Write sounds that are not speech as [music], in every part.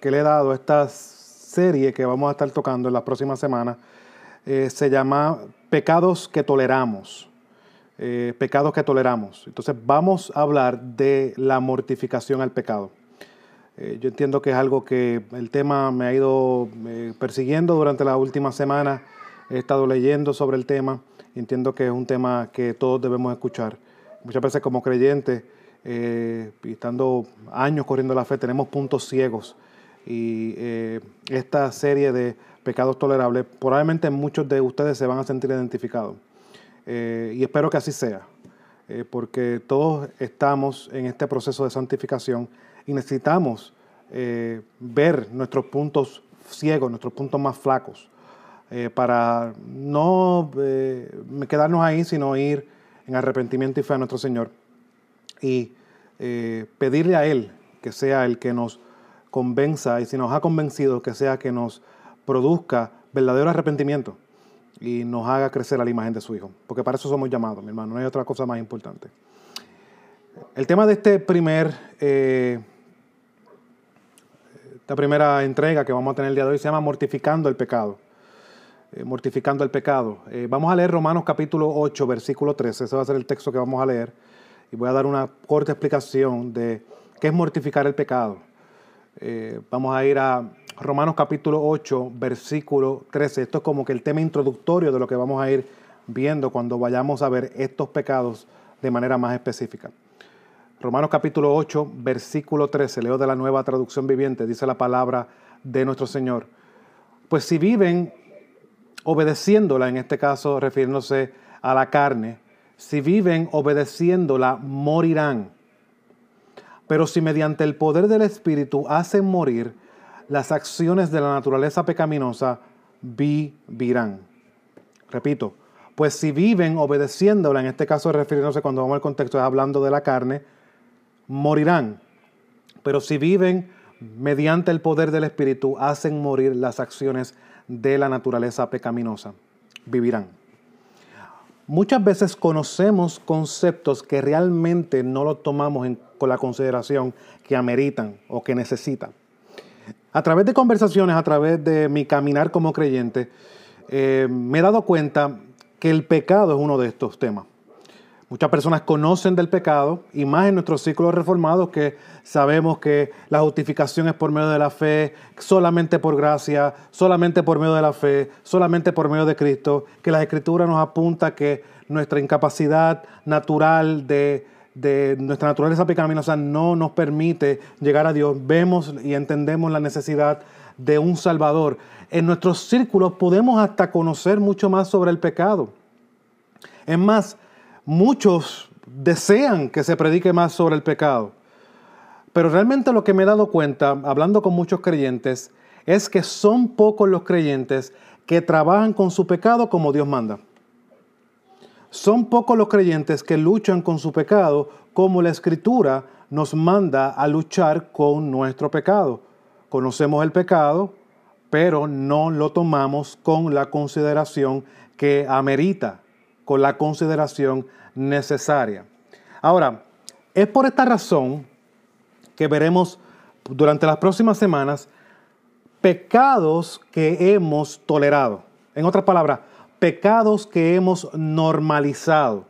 que le he dado a esta serie que vamos a estar tocando en las próximas semanas eh, se llama Pecados que toleramos. Eh, pecados que toleramos. Entonces vamos a hablar de la mortificación al pecado. Eh, yo entiendo que es algo que el tema me ha ido persiguiendo durante las últimas semanas. He estado leyendo sobre el tema. Entiendo que es un tema que todos debemos escuchar. Muchas veces como creyentes, y estando años corriendo la fe, tenemos puntos ciegos. Y esta serie de pecados tolerables, probablemente muchos de ustedes se van a sentir identificados. Eh, y espero que así sea, eh, porque todos estamos en este proceso de santificación y necesitamos eh, ver nuestros puntos ciegos, nuestros puntos más flacos, para no quedarnos ahí, sino ir en arrepentimiento y fe a nuestro Señor y pedirle a Él que sea el que nos convenza y si nos ha convencido, que sea que nos produzca verdadero arrepentimiento y nos haga crecer a la imagen de su Hijo. Porque para eso somos llamados, mi hermano, no hay otra cosa más importante. El tema de este primer, eh, esta primera entrega que vamos a tener el día de hoy se llama Mortificando el Pecado. Eh, mortificando el pecado. Eh, vamos a leer Romanos capítulo 8, versículo 13. Ese va a ser el texto que vamos a leer. Y voy a dar una corta explicación de qué es mortificar el pecado. Vamos a ir a Romanos capítulo 8, versículo 13. Esto es como que el tema introductorio de lo que vamos a ir viendo cuando vayamos a ver estos pecados de manera más específica. Romanos capítulo 8, versículo 13, leo de la nueva traducción viviente, dice la palabra de nuestro Señor. Pues si viven obedeciéndola, en este caso refiriéndose a la carne, si viven obedeciéndola, morirán. Pero si mediante el poder del Espíritu hacen morir las acciones de la naturaleza pecaminosa vivirán. Repito, pues si viven obedeciéndola, en este caso refiriéndose cuando vamos al contexto, es hablando de la carne, morirán. Pero si viven mediante el poder del Espíritu, hacen morir las acciones de la naturaleza pecaminosa, vivirán. Muchas veces conocemos conceptos que realmente no los tomamos con la consideración que ameritan o que necesitan. A través de conversaciones, a través de mi caminar como creyente, eh, me he dado cuenta que el pecado es uno de estos temas. Muchas personas conocen del pecado, y más en nuestros círculos reformados, que sabemos que la justificación es por medio de la fe, solamente por gracia, solamente por medio de la fe, solamente por medio de Cristo, que la Escritura nos apunta que nuestra incapacidad natural de de nuestra naturaleza pecaminosa no nos permite llegar a Dios. Vemos y entendemos la necesidad de un Salvador. En nuestros círculos podemos hasta conocer mucho más sobre el pecado. Es más, muchos desean que se predique más sobre el pecado. Pero realmente lo que me he dado cuenta, hablando con muchos creyentes, es que son pocos los creyentes que trabajan con su pecado como Dios manda. Son pocos los creyentes que luchan con su pecado como la escritura nos manda a luchar con nuestro pecado. Conocemos el pecado, pero no lo tomamos con la consideración que amerita, con la consideración necesaria. Ahora, es por esta razón que veremos durante las próximas semanas pecados que hemos tolerado. En otras palabras, pecados que hemos normalizado,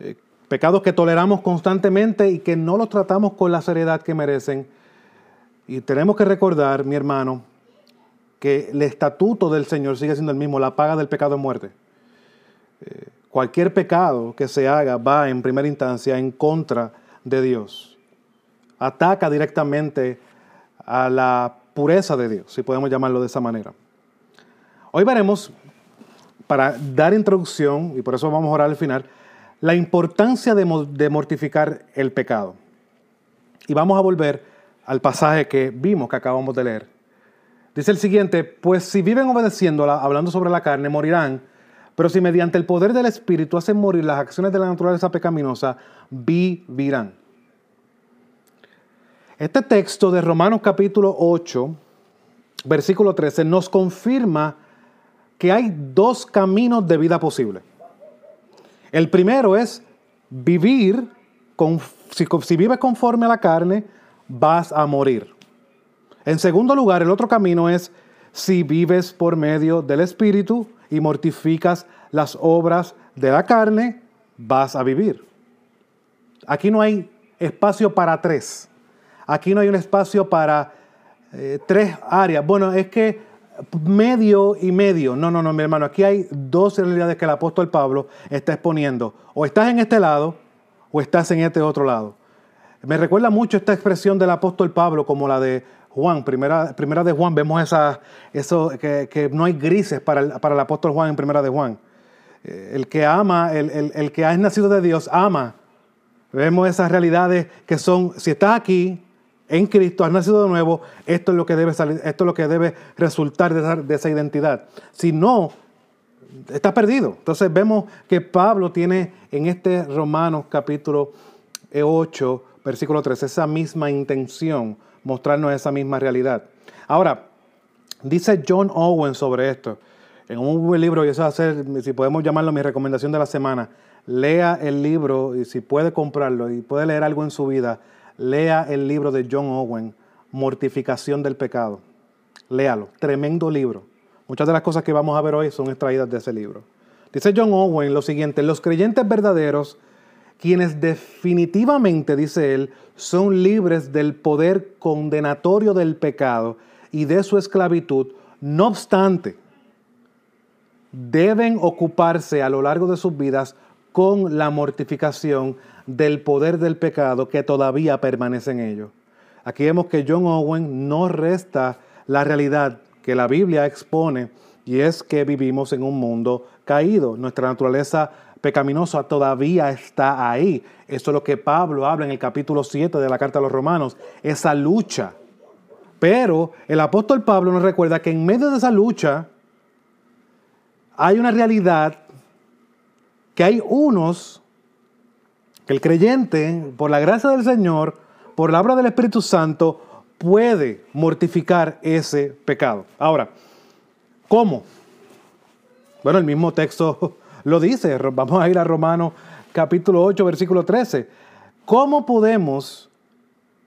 eh, pecados que toleramos constantemente y que no los tratamos con la seriedad que merecen. Y tenemos que recordar, mi hermano, que el estatuto del Señor sigue siendo el mismo, la paga del pecado es muerte. Eh, cualquier pecado que se haga va en primera instancia en contra de Dios. Ataca directamente a la pureza de Dios, si podemos llamarlo de esa manera. Hoy veremos para dar introducción, y por eso vamos a orar al final, la importancia de, mortificar el pecado. Y vamos a volver al pasaje que vimos, que acabamos de leer. Dice el siguiente, pues si viven obedeciéndola, hablando sobre la carne, morirán, pero si mediante el poder del Espíritu hacen morir las acciones de la naturaleza pecaminosa, vivirán. Este texto de Romanos capítulo 8, versículo 13, nos confirma que hay dos caminos de vida posible. El primero es vivir, con, si, vives conforme a la carne, vas a morir. En segundo lugar, el otro camino es si vives por medio del Espíritu y mortificas las obras de la carne, vas a vivir. Aquí no hay espacio para tres. Aquí no hay un espacio para eh, tres áreas. Bueno, es que medio y medio. No, no, no, mi hermano. Aquí hay dos realidades que el apóstol Pablo está exponiendo. O estás en este lado o estás en este otro lado. Me recuerda mucho esta expresión del apóstol Pablo como la de Juan, primera, primera de Juan, vemos esa, eso, que, no hay grises para el, para el apóstol Juan en primera de Juan. Eh, el que ama, el, el, que ha nacido de Dios, ama. Vemos esas realidades que son, si estás aquí, en Cristo, has nacido de nuevo, esto es lo que debe salir, esto es lo que debe resultar de esa, de esa identidad. Si no, estás perdido. Entonces vemos que Pablo tiene en este Romanos capítulo 8, versículo 3, esa misma intención mostrarnos esa misma realidad. Ahora, dice John Owen sobre esto, en un buen libro, y eso va a ser, si podemos llamarlo mi recomendación de la semana, lea el libro y si puede comprarlo y puede leer algo en su vida, lea el libro de John Owen, Mortificación del Pecado. Léalo, tremendo libro. Muchas de las cosas que vamos a ver hoy son extraídas de ese libro. Dice John Owen lo siguiente, los creyentes verdaderos quienes definitivamente, dice él, son libres del poder condenatorio del pecado y de su esclavitud, no obstante, deben ocuparse a lo largo de sus vidas con la mortificación del poder del pecado que todavía permanece en ellos. Aquí vemos que John Owen no resta la realidad que la Biblia expone y es que vivimos en un mundo caído. Nuestra naturaleza pecaminosa todavía está ahí. Eso es lo que Pablo habla en el capítulo 7 de la carta a los romanos, esa lucha. Pero el apóstol Pablo nos recuerda que en medio de esa lucha hay una realidad que hay unos que el creyente, por la gracia del Señor, por la obra del Espíritu Santo, puede mortificar ese pecado. Ahora, ¿cómo? Bueno, el mismo texto [laughs] lo dice. Vamos a ir a Romanos capítulo 8, versículo 13. ¿Cómo podemos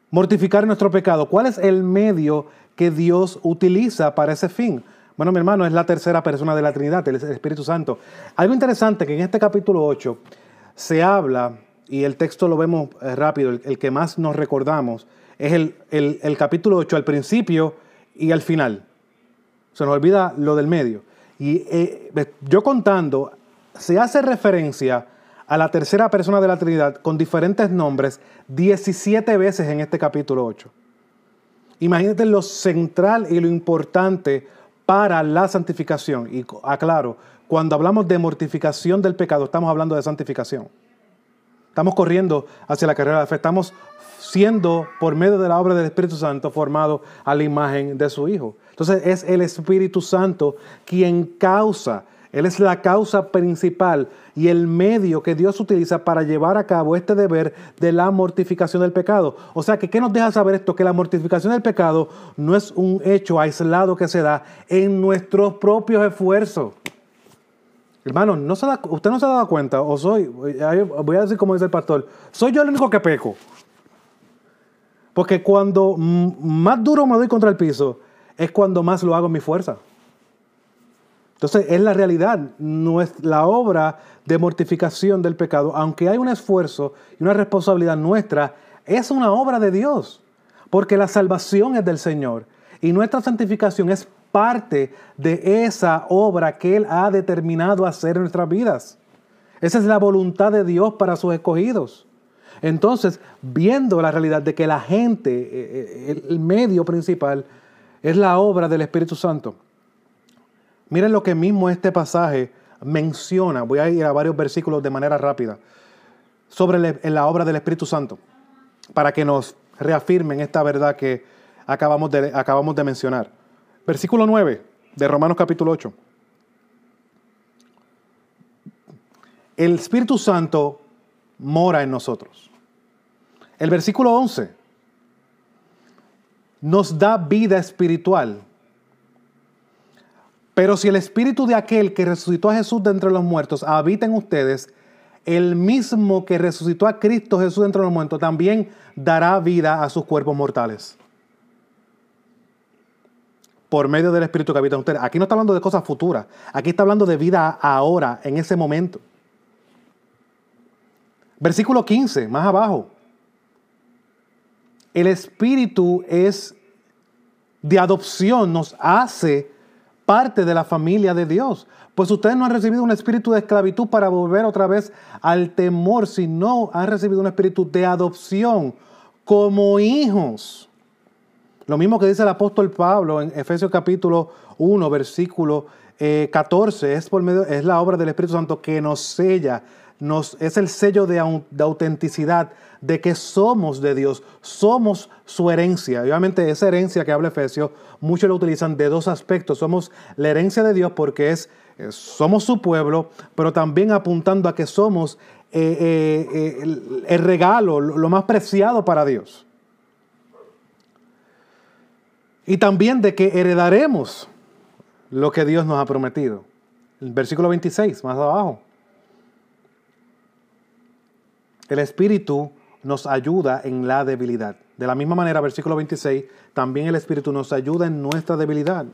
mortificar nuestro pecado? ¿Cuál es el medio que Dios utiliza para ese fin? Bueno, mi hermano, es la tercera persona de la Trinidad, el Espíritu Santo. Algo interesante que en este capítulo 8 se habla, y el texto lo vemos eh, rápido, el, que más nos recordamos, es el, el capítulo 8 al principio y al final. Se nos olvida lo del medio. Y eh, yo contando, se hace referencia a la tercera persona de la Trinidad con diferentes nombres 17 veces en este capítulo 8. Imagínate lo central y lo importante para la santificación. Y aclaro, cuando hablamos de mortificación del pecado, estamos hablando de santificación. Estamos corriendo hacia la carrera de fe. Estamos siendo, por medio de la obra del Espíritu Santo, formados a la imagen de su Hijo. Entonces es el Espíritu Santo quien causa él es la causa principal y el medio que Dios utiliza para llevar a cabo este deber de la mortificación del pecado. O sea, que ¿qué nos deja saber esto? Que la mortificación del pecado no es un hecho aislado que se da en nuestros propios esfuerzos. Hermano, ¿no se ¿usted no se ha dado cuenta? O soy, voy a decir como dice el pastor, soy yo el único que peco. Porque cuando más duro me doy contra el piso, es cuando más lo hago en mi fuerza. Entonces es la realidad, no es la obra de mortificación del pecado, aunque hay un esfuerzo y una responsabilidad nuestra, es una obra de Dios, porque la salvación es del Señor y nuestra santificación es parte de esa obra que Él ha determinado hacer en nuestras vidas. Esa es la voluntad de Dios para sus escogidos. Entonces, viendo la realidad de que la gente, eh, eh, el medio principal, es la obra del Espíritu Santo. Miren lo que mismo este pasaje menciona. Voy a ir a varios versículos de manera rápida. Sobre la obra del Espíritu Santo. Para que nos reafirmen esta verdad que acabamos de, acabamos de mencionar. Versículo 9 de Romanos capítulo 8. El Espíritu Santo mora en nosotros. El versículo 11 nos da vida espiritual pero si el espíritu de aquel que resucitó a Jesús de entre los muertos habita en ustedes, el mismo que resucitó a Cristo Jesús de entre los muertos también dará vida a sus cuerpos mortales. Por medio del Espíritu que habita en ustedes. Aquí no está hablando de cosas futuras, aquí está hablando de vida ahora, en ese momento. Versículo 15, más abajo. El Espíritu es de adopción, nos hace parte de la familia de Dios. Pues ustedes no han recibido un espíritu de esclavitud para volver otra vez al temor, sino han recibido un espíritu de adopción como hijos. Lo mismo que dice el apóstol Pablo en Efesios capítulo 1, versículo 14, eh, es, por medio, es la obra del Espíritu Santo que nos sella, es el sello de, autenticidad, de que somos de Dios, somos su herencia. Y obviamente esa herencia que habla Efesios, muchos lo utilizan de dos aspectos. Somos la herencia de Dios porque es eh, somos su pueblo, pero también apuntando a que somos eh, el, regalo, lo más preciado para Dios. Y también de que heredaremos lo que Dios nos ha prometido. El versículo 26, más abajo. El Espíritu nos ayuda en la debilidad. De la misma manera, versículo 26, también el Espíritu nos ayuda en nuestra debilidad.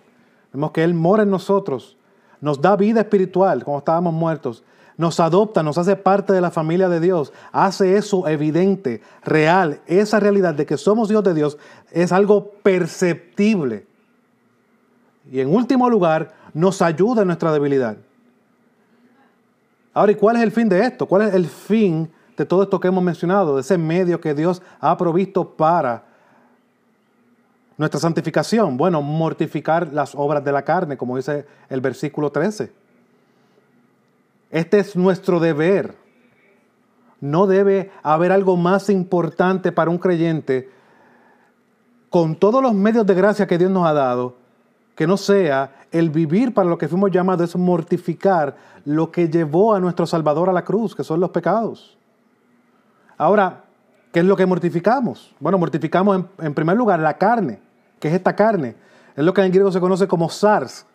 Vemos que Él mora en nosotros nos da vida espiritual como estábamos muertos, nos adopta, nos hace parte de la familia de Dios, hace eso evidente, real. Esa realidad de que somos Dios de Dios es algo perceptible. Y en último lugar, nos ayuda en nuestra debilidad. Ahora, ¿y cuál es el fin de esto? ¿Cuál es el fin de todo esto que hemos mencionado? De ese medio que Dios ha provisto para nuestra santificación, bueno, mortificar las obras de la carne, como dice el versículo 13. Este es nuestro deber. No debe haber algo más importante para un creyente con todos los medios de gracia que Dios nos ha dado, que no sea el vivir para lo que fuimos llamados, es mortificar lo que llevó a nuestro Salvador a la cruz, que son los pecados. Ahora, ¿qué es lo que mortificamos? Bueno, mortificamos en, primer lugar la carne que es esta carne. Es lo que en griego se conoce como SARS.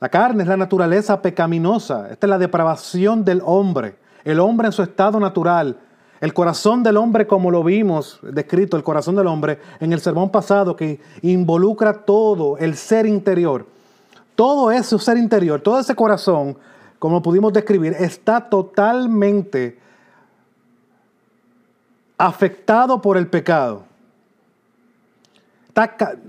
La carne es la naturaleza pecaminosa. Esta es la depravación del hombre. El hombre en su estado natural. El corazón del hombre, como lo vimos descrito, el corazón del hombre en el sermón pasado, que involucra todo el ser interior. Todo ese ser interior, todo ese corazón, como pudimos describir, está totalmente afectado por el pecado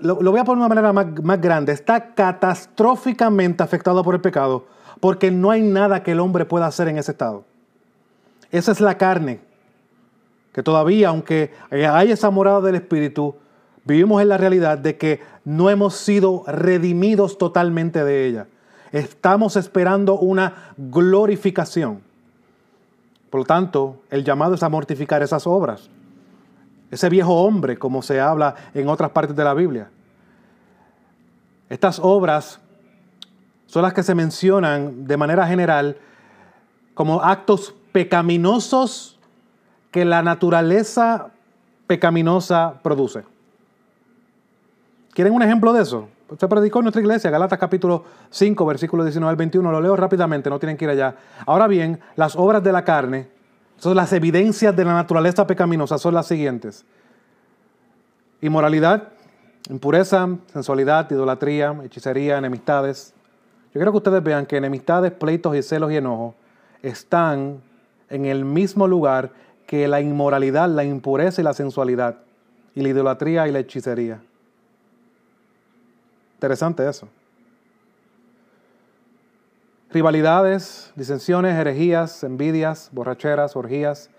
lo, voy a poner de una manera más, grande, está catastróficamente afectado por el pecado porque no hay nada que el hombre pueda hacer en ese estado. Esa es la carne, que todavía, aunque hay esa morada del Espíritu, vivimos en la realidad de que no hemos sido redimidos totalmente de ella. Estamos esperando una glorificación. Por lo tanto, el llamado es a mortificar esas obras ese viejo hombre, como se habla en otras partes de la Biblia. Estas obras son las que se mencionan de manera general como actos pecaminosos que la naturaleza pecaminosa produce. ¿Quieren un ejemplo de eso? Se predicó en nuestra iglesia, Galatas capítulo 5, versículo 19 al 21. Lo leo rápidamente, no tienen que ir allá. Ahora bien, las obras de la carne entonces las evidencias de la naturaleza pecaminosa son las siguientes. Inmoralidad, impureza, sensualidad, idolatría, hechicería, enemistades. Yo quiero que ustedes vean que enemistades, pleitos y celos y enojos están en el mismo lugar que la inmoralidad, la impureza y la sensualidad, y la idolatría y la hechicería. Interesante eso rivalidades, disensiones, herejías, envidias, borracheras, orgías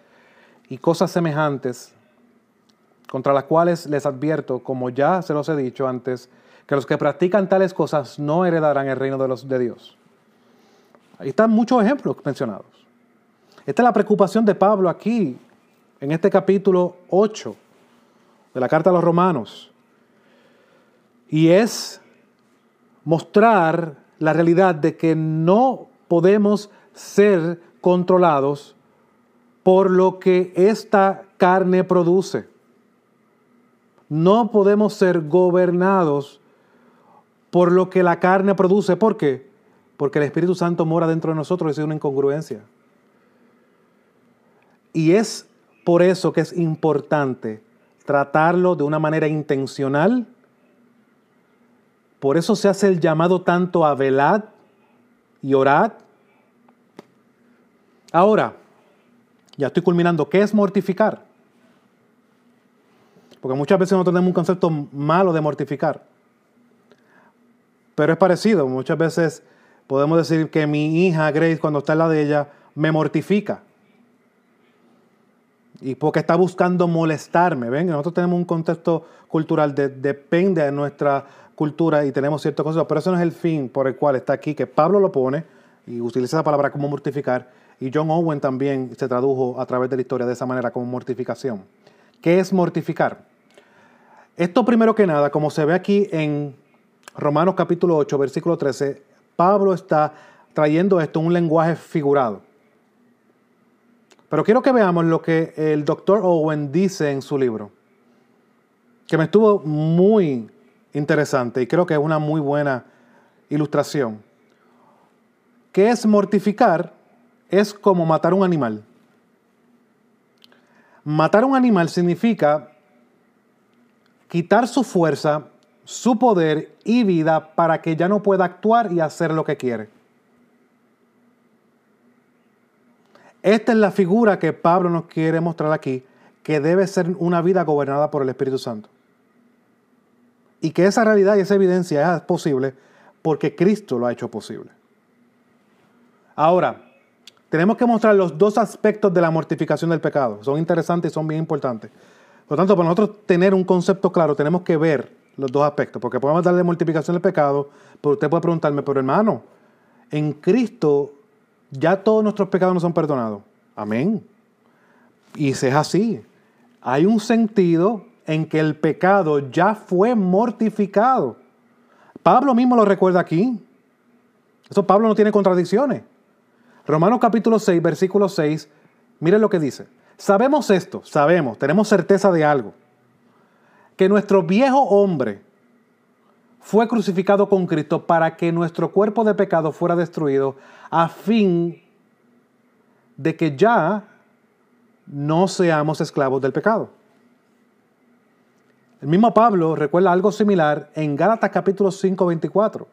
y cosas semejantes, contra las cuales les advierto, como ya se los he dicho antes, que los que practican tales cosas no heredarán el reino de, los, de Dios. Ahí están muchos ejemplos mencionados. Esta es la preocupación de Pablo aquí, en este capítulo 8 de la carta a los romanos. Y es mostrar la realidad de que no podemos ser controlados por lo que esta carne produce. No podemos ser gobernados por lo que la carne produce. ¿Por qué? Porque el Espíritu Santo mora dentro de nosotros y es una incongruencia. Y es por eso que es importante tratarlo de una manera intencional Por eso se hace el llamado tanto a velad y orad. Ahora, ya estoy culminando, ¿qué es mortificar? Porque muchas veces no tenemos un concepto malo de mortificar. Pero es parecido. Muchas veces podemos decir que mi hija Grace, cuando está en la de ella, me mortifica. Y porque está buscando molestarme. ¿Ven? Nosotros tenemos un contexto cultural, de, depende de nuestra cultura y tenemos ciertas cosas, pero eso no es el fin por el cual está aquí, que Pablo lo pone y utiliza esa palabra como mortificar, y John Owen también se tradujo a través de la historia de esa manera como mortificación. ¿Qué es mortificar? Esto primero que nada, como se ve aquí en Romanos capítulo 8, versículo 13, Pablo está trayendo esto en un lenguaje figurado. Pero quiero que veamos lo que el doctor Owen dice en su libro, que me estuvo muy interesante y creo que es una muy buena ilustración. ¿Qué es mortificar? Es como matar un animal. Matar un animal significa quitar su fuerza, su poder y vida para que ya no pueda actuar y hacer lo que quiere. Esta es la figura que Pablo nos quiere mostrar aquí, que debe ser una vida gobernada por el Espíritu Santo. Y que esa realidad y esa evidencia es posible porque Cristo lo ha hecho posible. Ahora, tenemos que mostrar los dos aspectos de la mortificación del pecado. Son interesantes y son bien importantes. Por lo tanto, para nosotros tener un concepto claro, tenemos que ver los dos aspectos, porque podemos darle mortificación del pecado, pero usted puede preguntarme, pero hermano, en Cristo ya todos nuestros pecados no son perdonados. Amén. Y si es así, hay un sentido en que el pecado ya fue mortificado. Pablo mismo lo recuerda aquí. Eso Pablo no tiene contradicciones. Romanos capítulo 6, versículo 6, miren lo que dice. Sabemos esto, sabemos, tenemos certeza de algo. Que nuestro viejo hombre fue crucificado con Cristo para que nuestro cuerpo de pecado fuera destruido a fin de que ya no seamos esclavos del pecado. El mismo Pablo recuerda algo similar en Gálatas capítulo 5, 24.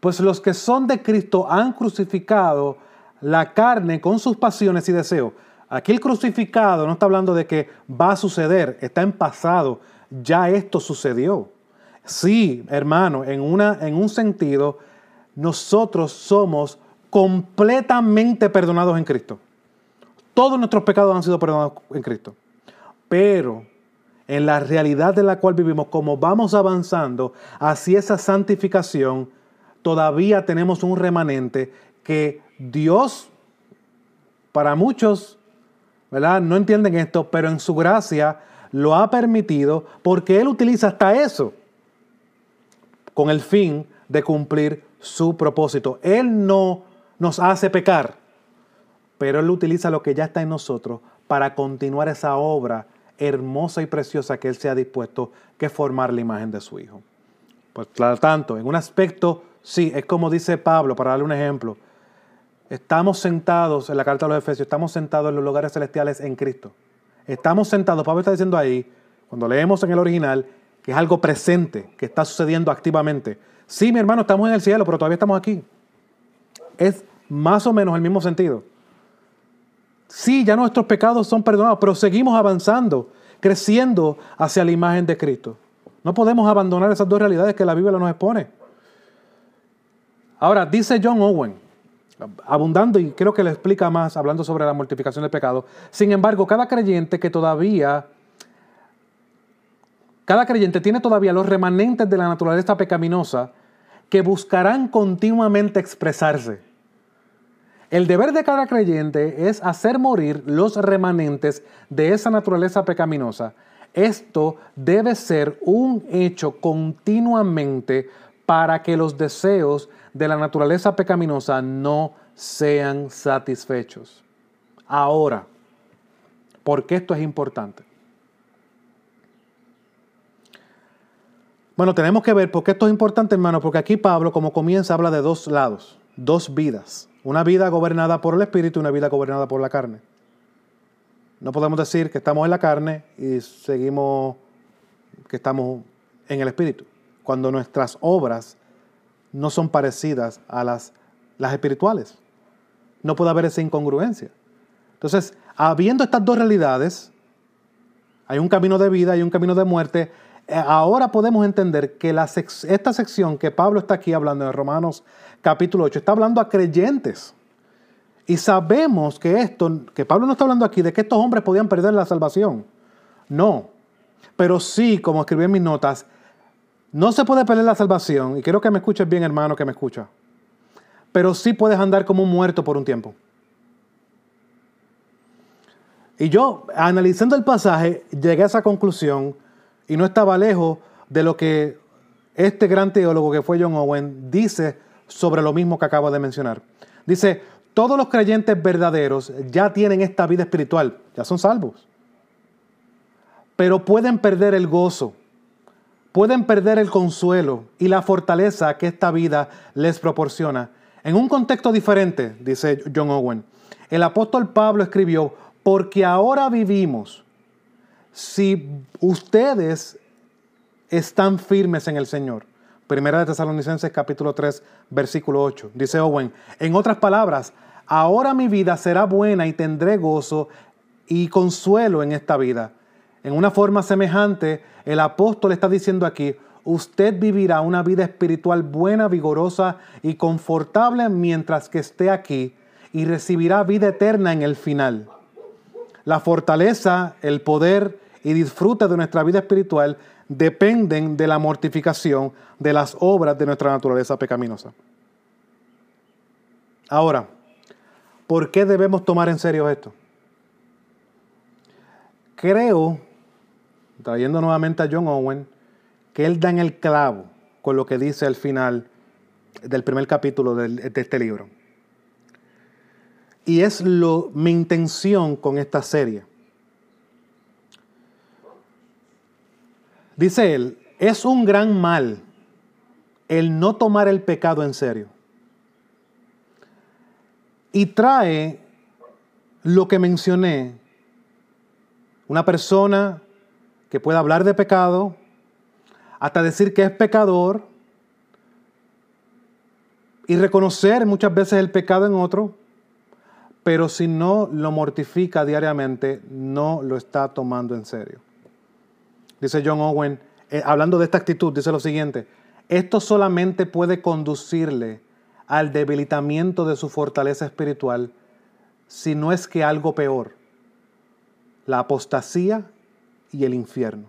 Pues los que son de Cristo han crucificado la carne con sus pasiones y deseos. Aquí el crucificado no está hablando de que va a suceder, está en pasado, ya esto sucedió. Sí, hermano, en, una, en un sentido, nosotros somos completamente perdonados en Cristo. Todos nuestros pecados han sido perdonados en Cristo. Pero en la realidad de la cual vivimos, como vamos avanzando hacia esa santificación, todavía tenemos un remanente que Dios, para muchos, ¿verdad? No entienden esto, pero en su gracia lo ha permitido porque Él utiliza hasta eso con el fin de cumplir su propósito. Él no nos hace pecar, pero Él utiliza lo que ya está en nosotros para continuar esa obra hermosa y preciosa que Él se ha dispuesto que formar la imagen de su Hijo. Pues claro, tanto, en un aspecto, sí, es como dice Pablo, para darle un ejemplo, estamos sentados en la carta de los Efesios, estamos sentados en los lugares celestiales en Cristo. Estamos sentados, Pablo está diciendo ahí, cuando leemos en el original, que es algo presente, que está sucediendo activamente. Sí, mi hermano, estamos en el cielo, pero todavía estamos aquí. Es más o menos el mismo sentido. Sí, ya nuestros pecados son perdonados, pero seguimos avanzando, creciendo hacia la imagen de Cristo. No podemos abandonar esas dos realidades que la Biblia nos expone. Ahora, dice John Owen, abundando y creo que le explica más hablando sobre la mortificación del pecado. Sin embargo, cada creyente que todavía, cada creyente tiene todavía los remanentes de la naturaleza pecaminosa que buscarán continuamente expresarse. El deber de cada creyente es hacer morir los remanentes de esa naturaleza pecaminosa. Esto debe ser un hecho continuamente para que los deseos de la naturaleza pecaminosa no sean satisfechos. Ahora, ¿por qué esto es importante? Bueno, tenemos que ver por qué esto es importante, hermano, porque aquí Pablo, como comienza, habla de dos lados, dos vidas. Una vida gobernada por el Espíritu y una vida gobernada por la carne. No podemos decir que estamos en la carne y seguimos que estamos en el Espíritu. cuando nuestras obras no son parecidas a las, las espirituales. No puede haber esa incongruencia. Entonces, habiendo estas dos realidades, hay un camino de vida y un camino de muerte, eh, ahora podemos entender que esta sección que Pablo está aquí hablando en Romanos capítulo 8, está hablando a creyentes. Y sabemos que esto, que Pablo no está hablando aquí de que estos hombres podían perder la salvación. No. Pero sí, como escribí en mis notas, no se puede perder la salvación, y quiero que me escuches bien, hermano, que me escucha. Pero sí puedes andar como un muerto por un tiempo. Y yo, analizando el pasaje, llegué a esa conclusión y no estaba lejos de lo que este gran teólogo que fue John Owen dice sobre lo mismo que acabo de mencionar. Dice, todos los creyentes verdaderos ya tienen esta vida espiritual, ya son salvos, pero pueden perder el gozo, pueden perder el consuelo y la fortaleza que esta vida les proporciona. En un contexto diferente, dice John Owen, el apóstol Pablo escribió, porque ahora vivimos, si ustedes están firmes en el Señor. Primera de Tesalonicenses capítulo 3, versículo 8. Dice Owen, en otras palabras, ahora mi vida será buena y tendré gozo y consuelo en esta vida. En una forma semejante, el apóstol está diciendo aquí, usted vivirá una vida espiritual buena, vigorosa y confortable mientras que esté aquí y recibirá vida eterna en el final. La fortaleza, el poder y disfrute de nuestra vida espiritual dependen de la mortificación de las obras de nuestra naturaleza pecaminosa. Ahora, ¿por qué debemos tomar en serio esto? Creo trayendo nuevamente a John Owen, que él da en el clavo con lo que dice al final del primer capítulo de, este libro. Y es lo, mi intención con esta serie. Dice él, es un gran mal el no tomar el pecado en serio. Y trae lo que mencioné, una persona que pueda hablar de pecado, hasta decir que es pecador y reconocer muchas veces el pecado en otro, pero si no lo mortifica diariamente, no lo está tomando en serio. Dice John Owen, eh, hablando de esta actitud, dice lo siguiente, esto solamente puede conducirle al debilitamiento de su fortaleza espiritual, si no es que algo peor, la apostasía y el infierno.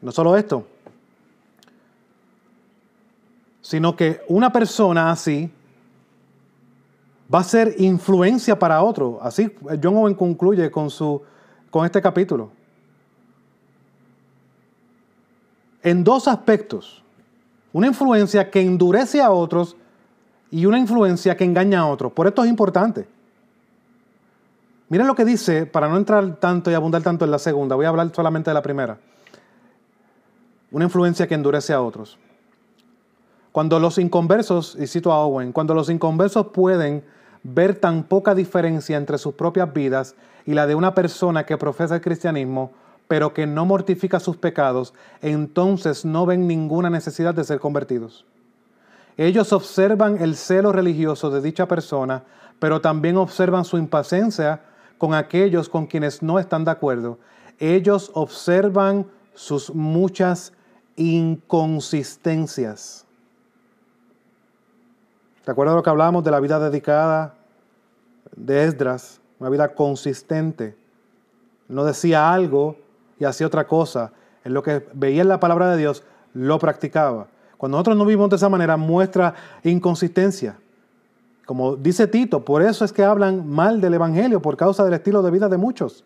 No solo esto, sino que una persona así va a ser influencia para otro. Así John Owen concluye con, su, con este capítulo. En dos aspectos. Una influencia que endurece a otros y una influencia que engaña a otros. Por esto es importante. Miren lo que dice, para no entrar tanto y abundar tanto en la segunda, voy a hablar solamente de la primera. Una influencia que endurece a otros. Cuando los inconversos, y cito a Owen, cuando los inconversos pueden ver tan poca diferencia entre sus propias vidas y la de una persona que profesa el cristianismo, pero que no mortifica sus pecados, entonces no ven ninguna necesidad de ser convertidos. Ellos observan el celo religioso de dicha persona, pero también observan su impaciencia con aquellos con quienes no están de acuerdo. Ellos observan sus muchas inconsistencias. ¿Te lo que hablamos de la vida dedicada de Esdras? Una vida consistente. No decía algo y hacía otra cosa. En lo que veía en la palabra de Dios, lo practicaba. Cuando nosotros no vivimos de esa manera, muestra inconsistencia. Como dice Tito, por eso es que hablan mal del Evangelio, por causa del estilo de vida de muchos.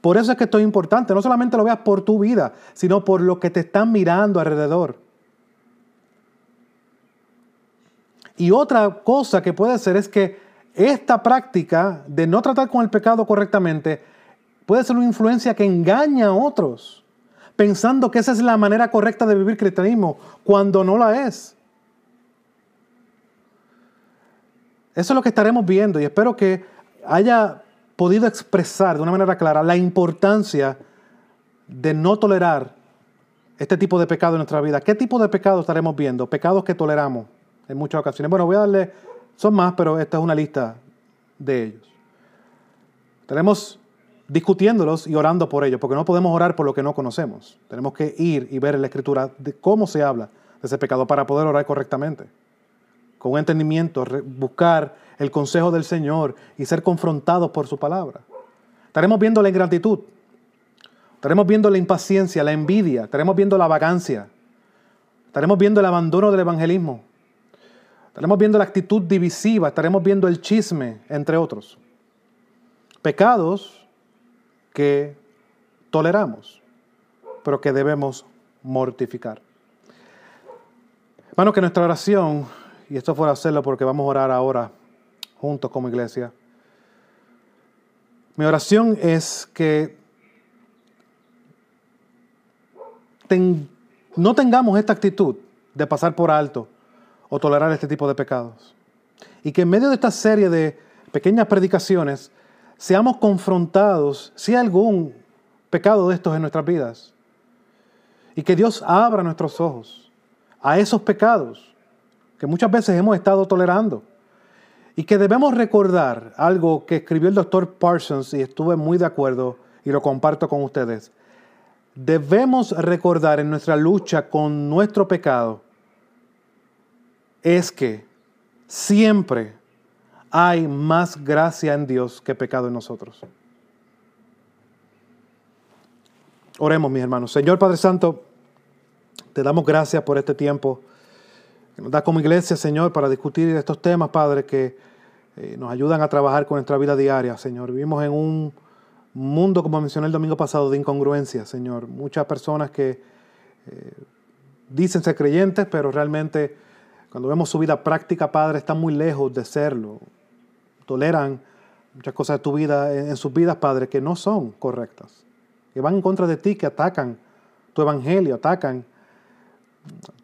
Por eso es que esto es importante. No solamente lo veas por tu vida, sino por lo que te están mirando alrededor. Y otra cosa que puede ser es que esta práctica de no tratar con el pecado correctamente puede ser una influencia que engaña a otros, pensando que esa es la manera correcta de vivir cristianismo, cuando no la es. Eso es lo que estaremos viendo y espero que haya podido expresar de una manera clara la importancia de no tolerar este tipo de pecado en nuestra vida. ¿Qué tipo de pecado estaremos viendo? Pecados que toleramos en muchas ocasiones. Bueno, voy a darle, son más, pero esta es una lista de ellos. Estaremos discutiéndolos y orando por ellos, porque no podemos orar por lo que no conocemos. Tenemos que ir y ver en la Escritura de cómo se habla de ese pecado para poder orar correctamente. Con un entendimiento, buscar el consejo del Señor y ser confrontados por su palabra. Estaremos viendo la ingratitud, estaremos viendo la impaciencia, la envidia, estaremos viendo la vagancia, estaremos viendo el abandono del evangelismo, estaremos viendo la actitud divisiva, estaremos viendo el chisme, entre otros. Pecados que toleramos, pero que debemos mortificar. Hermano, que nuestra oración, y esto fuera hacerlo porque vamos a orar ahora juntos como iglesia, mi oración es que no tengamos esta actitud de pasar por alto o tolerar este tipo de pecados. Y que en medio de esta serie de pequeñas predicaciones seamos confrontados si hay algún pecado de estos en nuestras vidas. Y que Dios abra nuestros ojos a esos pecados que muchas veces hemos estado tolerando. Y que debemos recordar algo que escribió el doctor Parsons y estuve muy de acuerdo y lo comparto con ustedes. Debemos recordar en nuestra lucha con nuestro pecado es que siempre hay más gracia en Dios que pecado en nosotros. Oremos, mis hermanos. Señor Padre Santo, te damos gracias por este tiempo que nos da como iglesia, Señor, para discutir estos temas, Padre, que eh, nos ayudan a trabajar con nuestra vida diaria, Señor. Vivimos en un mundo, como mencioné el domingo pasado, de incongruencia, Señor. Muchas personas que eh, dicen ser creyentes, pero realmente cuando vemos su vida práctica, Padre, están muy lejos de serlo toleran muchas cosas de tu vida, en, sus vidas, Padre, que no son correctas, que van en contra de ti, que atacan tu evangelio, atacan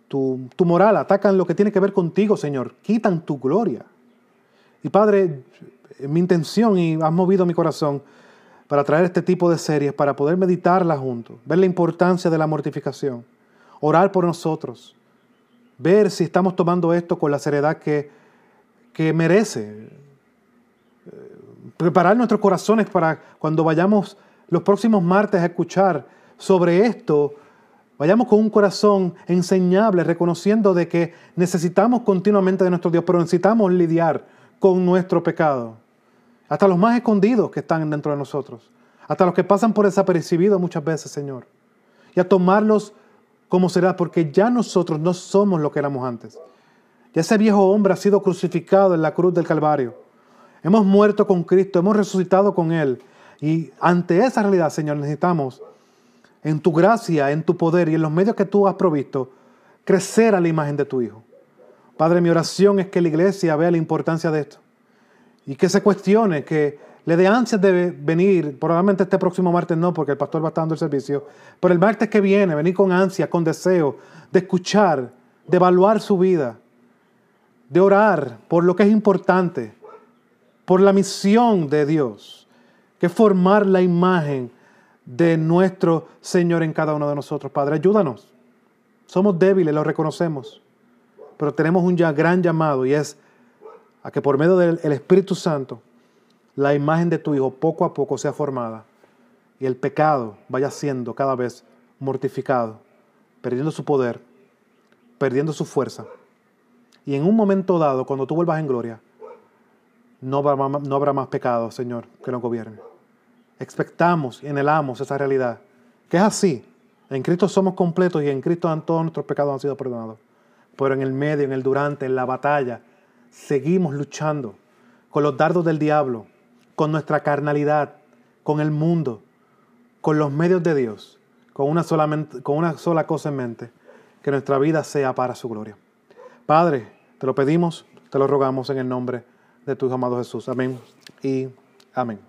tu, tu moral, atacan lo que tiene que ver contigo, Señor, quitan tu gloria. Y Padre, mi intención y has movido mi corazón para traer este tipo de series, para poder meditarla juntos, ver la importancia de la mortificación, orar por nosotros, ver si estamos tomando esto con la seriedad que, que merece, preparar nuestros corazones para cuando vayamos los próximos martes a escuchar sobre esto, vayamos con un corazón enseñable, reconociendo de que necesitamos continuamente de nuestro Dios, pero necesitamos lidiar con nuestro pecado. Hasta los más escondidos que están dentro de nosotros. Hasta los que pasan por desapercibidos muchas veces, Señor. Y a tomarlos como será, porque ya nosotros no somos lo que éramos antes. Ya ese viejo hombre ha sido crucificado en la cruz del Calvario. Hemos muerto con Cristo, hemos resucitado con Él. Y ante esa realidad, Señor, necesitamos en tu gracia, en tu poder y en los medios que tú has provisto, crecer a la imagen de tu Hijo. Padre, mi oración es que la iglesia vea la importancia de esto y que se cuestione, que le dé ansias de venir, probablemente este próximo martes no, porque el pastor va a estar dando el servicio, pero el martes que viene, venir con ansia, con deseo de escuchar, de evaluar su vida, de orar por lo que es importante, por la misión de Dios, que es formar la imagen de nuestro Señor en cada uno de nosotros. Padre, ayúdanos. Somos débiles, lo reconocemos, pero tenemos un gran llamado y es a que por medio del Espíritu Santo la imagen de tu Hijo poco a poco sea formada y el pecado vaya siendo cada vez mortificado, perdiendo su poder, perdiendo su fuerza. Y en un momento dado, cuando tú vuelvas en gloria, no habrá, más pecado, Señor, que nos gobierne. Expectamos y anhelamos esa realidad, que es así. En Cristo somos completos y en Cristo todos nuestros pecados han sido perdonados. Pero en el medio, en el durante, en la batalla, seguimos luchando con los dardos del diablo, con nuestra carnalidad, con el mundo, con los medios de Dios, con una, con una sola cosa en mente, que nuestra vida sea para su gloria. Padre, te lo pedimos, te lo rogamos en el nombre de tu amado Jesús. Amén y amén.